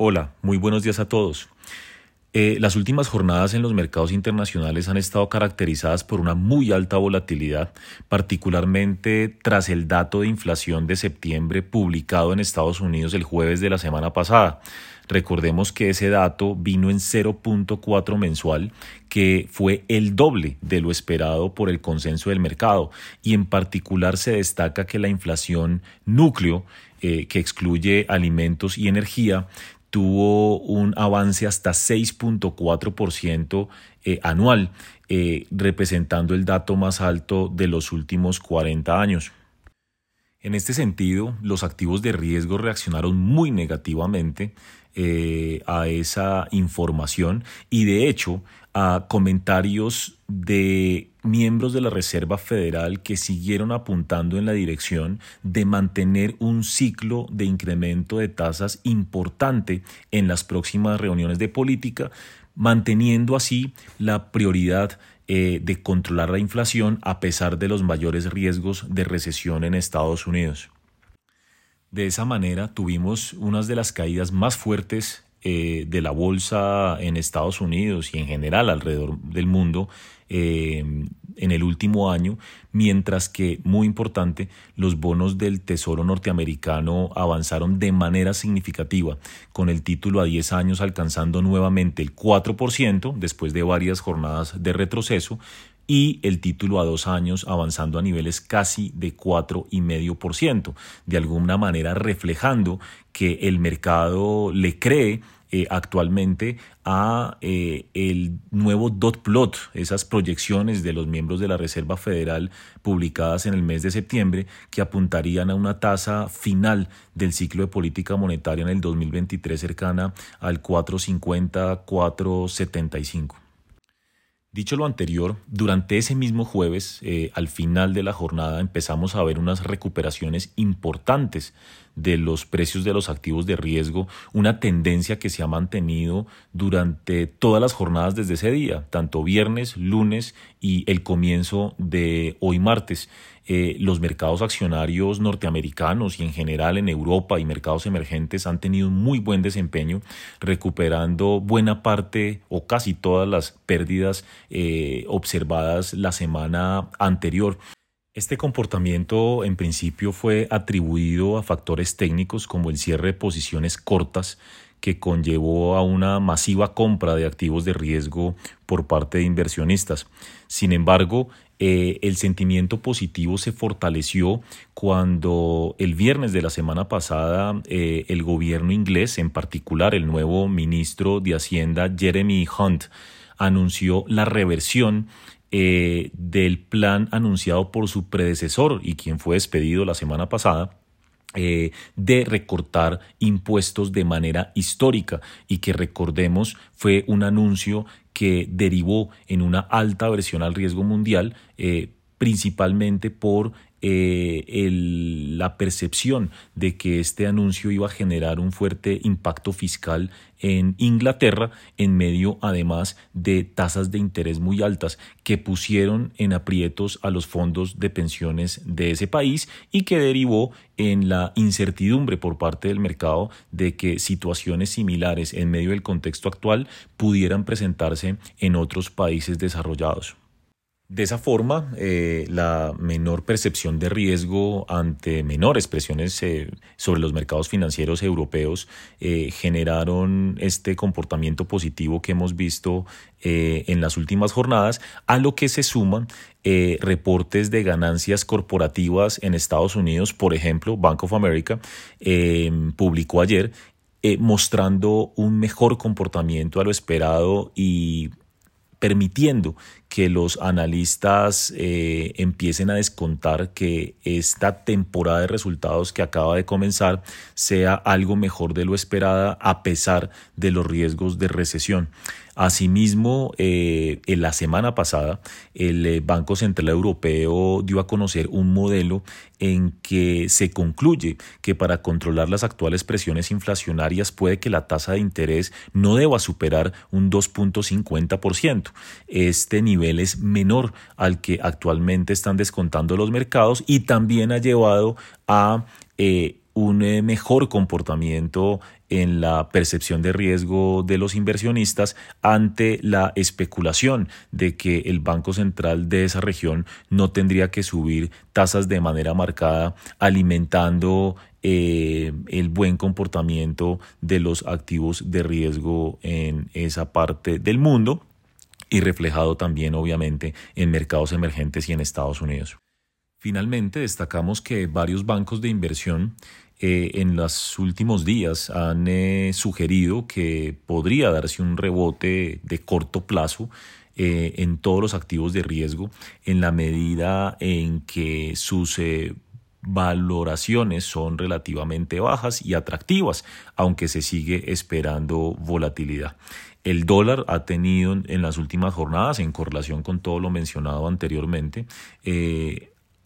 Hola, muy buenos días a todos. Eh, las últimas jornadas en los mercados internacionales han estado caracterizadas por una muy alta volatilidad, particularmente tras el dato de inflación de septiembre publicado en Estados Unidos el jueves de la semana pasada. Recordemos que ese dato vino en 0.4 mensual, que fue el doble de lo esperado por el consenso del mercado, y en particular se destaca que la inflación núcleo, eh, que excluye alimentos y energía, tuvo un avance hasta 6.4% eh, anual, eh, representando el dato más alto de los últimos 40 años. En este sentido, los activos de riesgo reaccionaron muy negativamente eh, a esa información y de hecho a comentarios de miembros de la Reserva Federal que siguieron apuntando en la dirección de mantener un ciclo de incremento de tasas importante en las próximas reuniones de política, manteniendo así la prioridad eh, de controlar la inflación a pesar de los mayores riesgos de recesión en Estados Unidos. De esa manera tuvimos unas de las caídas más fuertes eh, de la bolsa en Estados Unidos y en general alrededor del mundo eh, en el último año, mientras que, muy importante, los bonos del Tesoro norteamericano avanzaron de manera significativa, con el título a 10 años alcanzando nuevamente el 4% después de varias jornadas de retroceso, y el título a dos años avanzando a niveles casi de 4,5%, de alguna manera reflejando que el mercado le cree eh, actualmente a eh, el nuevo dot plot, esas proyecciones de los miembros de la Reserva Federal publicadas en el mes de septiembre que apuntarían a una tasa final del ciclo de política monetaria en el 2023 cercana al 450 475. Dicho lo anterior, durante ese mismo jueves, eh, al final de la jornada, empezamos a ver unas recuperaciones importantes de los precios de los activos de riesgo, una tendencia que se ha mantenido durante todas las jornadas desde ese día, tanto viernes, lunes y el comienzo de hoy martes. Eh, los mercados accionarios norteamericanos y en general en Europa y mercados emergentes han tenido un muy buen desempeño, recuperando buena parte o casi todas las pérdidas eh, observadas la semana anterior. Este comportamiento en principio fue atribuido a factores técnicos como el cierre de posiciones cortas que conllevó a una masiva compra de activos de riesgo por parte de inversionistas. Sin embargo, eh, el sentimiento positivo se fortaleció cuando el viernes de la semana pasada eh, el gobierno inglés, en particular el nuevo ministro de Hacienda Jeremy Hunt, anunció la reversión eh, del plan anunciado por su predecesor y quien fue despedido la semana pasada, eh, de recortar impuestos de manera histórica y que recordemos fue un anuncio que derivó en una alta versión al riesgo mundial, eh, principalmente por eh, la percepción de que este anuncio iba a generar un fuerte impacto fiscal en Inglaterra en medio además de tasas de interés muy altas que pusieron en aprietos a los fondos de pensiones de ese país y que derivó en la incertidumbre por parte del mercado de que situaciones similares en medio del contexto actual pudieran presentarse en otros países desarrollados. De esa forma, eh, la menor percepción de riesgo ante menores presiones eh, sobre los mercados financieros europeos eh, generaron este comportamiento positivo que hemos visto en las últimas jornadas, a lo que se suman reportes de ganancias corporativas en Estados Unidos. Por ejemplo, Bank of America publicó ayer mostrando un mejor comportamiento a lo esperado y permitiendo que los analistas eh, empiecen a descontar que esta temporada de resultados que acaba de comenzar sea algo mejor de lo esperada a pesar de los riesgos de recesión. Asimismo, eh, en la semana pasada, el eh, Banco Central Europeo dio a conocer un modelo en que se concluye que para controlar las actuales presiones inflacionarias puede que la tasa de interés no deba superar un 2.50%. Este nivel es menor al que actualmente están descontando los mercados y también ha llevado a eh, un eh, mejor comportamiento en la percepción de riesgo de los inversionistas ante la especulación de que el Banco Central de esa región no tendría que subir tasas de manera marcada, alimentando eh, el buen comportamiento de los activos de riesgo en esa parte del mundo y reflejado también obviamente en mercados emergentes y en Estados Unidos. Finalmente, destacamos que varios bancos de inversión eh, en los últimos días han eh, sugerido que podría darse un rebote de corto plazo eh, en todos los activos de riesgo en la medida en que sus valoraciones son relativamente bajas y atractivas, aunque se sigue esperando volatilidad. El dólar ha tenido en las últimas jornadas, en correlación con todo lo mencionado anteriormente,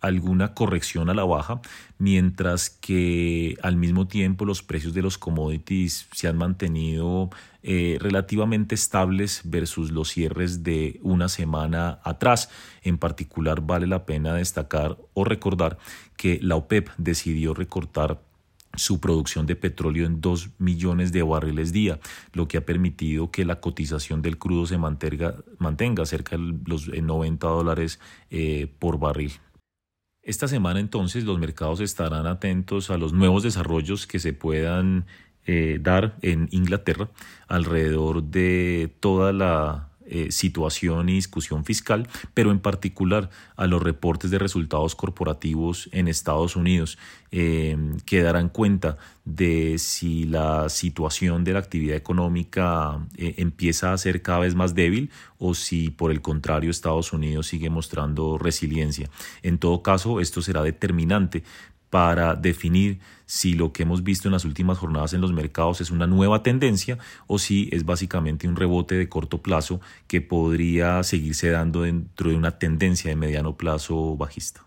alguna corrección a la baja, mientras que al mismo tiempo los precios de los commodities se han mantenido eh, relativamente estables versus los cierres de una semana atrás. En particular vale la pena destacar o recordar que la OPEP decidió recortar su producción de petróleo en 2 millones de barriles día, lo que ha permitido que la cotización del crudo se mantenga, cerca de los 90 dólares eh, por barril. Esta semana entonces los mercados estarán atentos a los nuevos desarrollos que se puedan eh, dar en Inglaterra alrededor de toda la eh, situación y discusión fiscal, pero en particular a los reportes de resultados corporativos en Estados Unidos, eh, que darán cuenta de si la situación de la actividad económica eh, empieza a ser cada vez más débil o si por el contrario Estados Unidos sigue mostrando resiliencia. En todo caso, esto será determinante para definir si lo que hemos visto en las últimas jornadas en los mercados es una nueva tendencia o si es básicamente un rebote de corto plazo que podría seguirse dando dentro de una tendencia de mediano plazo bajista.